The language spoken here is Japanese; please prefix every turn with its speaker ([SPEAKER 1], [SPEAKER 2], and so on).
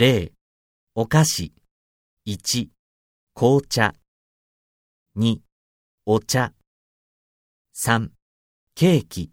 [SPEAKER 1] 0、お菓子。1、紅茶。2、お茶。3、ケーキ。